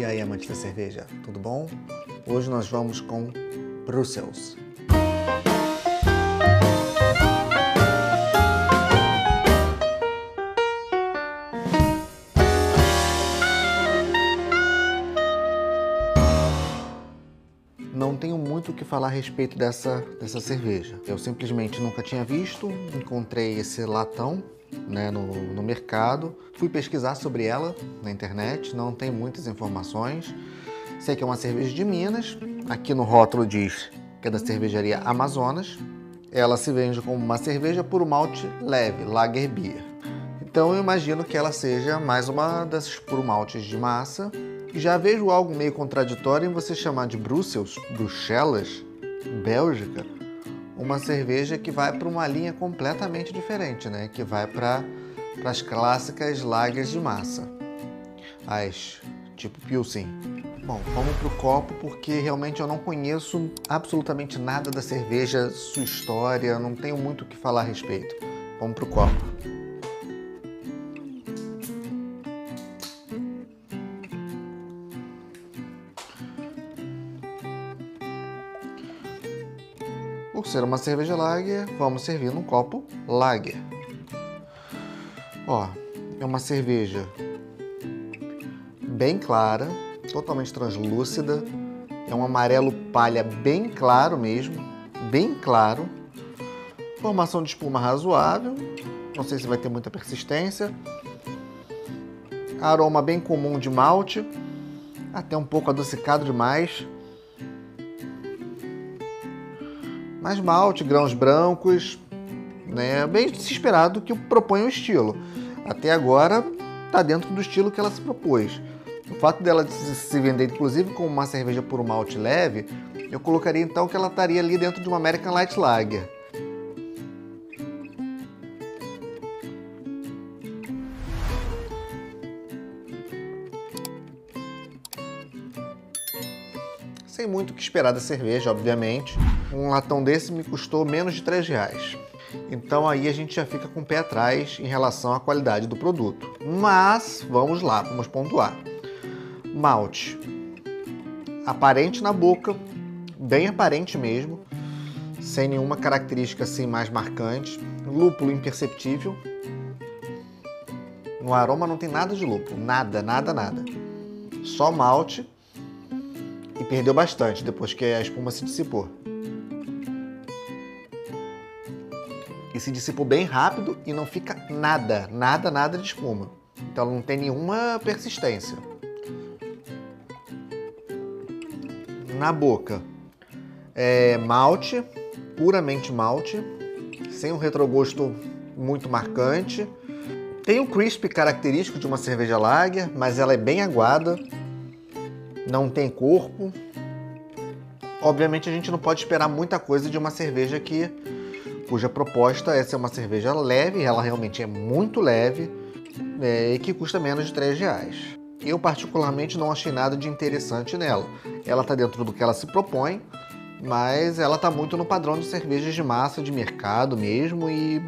E aí, amantes da cerveja, tudo bom? Hoje nós vamos com Brussels. Não tenho muito o que falar a respeito dessa, dessa cerveja. Eu simplesmente nunca tinha visto, encontrei esse latão né, no, no mercado. Fui pesquisar sobre ela na internet, não tem muitas informações. Sei que é uma cerveja de Minas. Aqui no rótulo diz que é da cervejaria Amazonas. Ela se vende como uma cerveja por malte leve, Lager Beer. Então eu imagino que ela seja mais uma dessas puro maltes de massa. E já vejo algo meio contraditório em você chamar de Brussels, Bruxelas, Bélgica, uma cerveja que vai para uma linha completamente diferente, né? Que vai para as clássicas lagers de massa, as tipo Pilsen. Bom, vamos para o copo porque realmente eu não conheço absolutamente nada da cerveja, sua história, não tenho muito o que falar a respeito. Vamos para o copo. Por ser uma cerveja lager, vamos servir num copo lager. Ó, é uma cerveja bem clara, totalmente translúcida. É um amarelo palha bem claro mesmo, bem claro. Formação de espuma razoável. Não sei se vai ter muita persistência. Aroma bem comum de malte, até um pouco adocicado demais. Mais malte, grãos brancos, né? Bem se esperado que propõe o estilo. Até agora está dentro do estilo que ela se propôs. O fato dela se vender, inclusive, como uma cerveja por um malte leve, eu colocaria então que ela estaria ali dentro de uma American Light Lager. Sem muito o que esperar da cerveja, obviamente. Um latão desse me custou menos de 3 reais. Então aí a gente já fica com o pé atrás em relação à qualidade do produto. Mas vamos lá, vamos pontuar. Malte. Aparente na boca, bem aparente mesmo, sem nenhuma característica assim mais marcante. Lúpulo imperceptível. No aroma não tem nada de lúpulo, nada, nada, nada. Só malte e perdeu bastante depois que a espuma se dissipou. Se dissipou bem rápido e não fica nada, nada, nada de espuma. Então não tem nenhuma persistência. Na boca, é malte, puramente malte, sem um retrogosto muito marcante. Tem um crisp característico de uma cerveja lager, mas ela é bem aguada, não tem corpo. Obviamente a gente não pode esperar muita coisa de uma cerveja que cuja proposta é ser uma cerveja leve, ela realmente é muito leve é, e que custa menos de 3 reais. Eu particularmente não achei nada de interessante nela. Ela está dentro do que ela se propõe, mas ela está muito no padrão de cervejas de massa de mercado mesmo e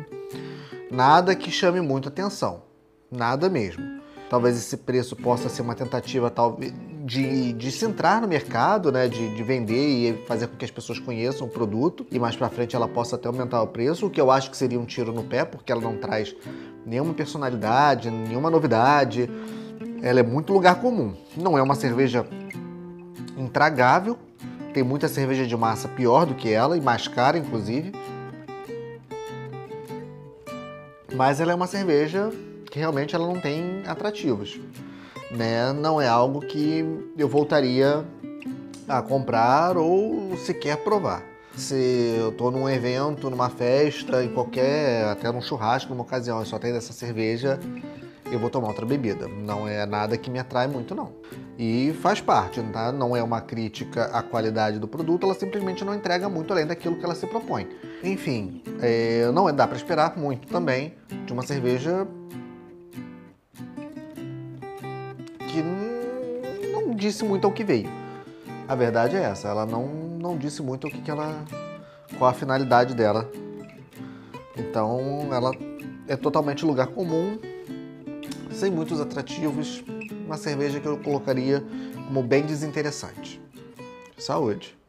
nada que chame muito atenção. Nada mesmo. Talvez esse preço possa ser uma tentativa talvez de, de se entrar no mercado, né, de, de vender e fazer com que as pessoas conheçam o produto e mais para frente ela possa até aumentar o preço, o que eu acho que seria um tiro no pé, porque ela não traz nenhuma personalidade, nenhuma novidade. Ela é muito lugar comum. Não é uma cerveja intragável. Tem muita cerveja de massa pior do que ela e mais cara, inclusive. Mas ela é uma cerveja que realmente ela não tem atrativos. Né? Não é algo que eu voltaria a comprar ou sequer provar. Se eu estou num evento, numa festa, em qualquer, até num churrasco, numa ocasião, e só tem dessa cerveja, eu vou tomar outra bebida. Não é nada que me atrai muito, não. E faz parte, tá? Não é uma crítica à qualidade do produto, ela simplesmente não entrega muito além daquilo que ela se propõe. Enfim, é, não dá para esperar muito também de uma cerveja que não disse muito ao que veio. A verdade é essa, ela não, não disse muito o que, que ela. qual a finalidade dela. Então ela é totalmente lugar comum, sem muitos atrativos, uma cerveja que eu colocaria como bem desinteressante. Saúde!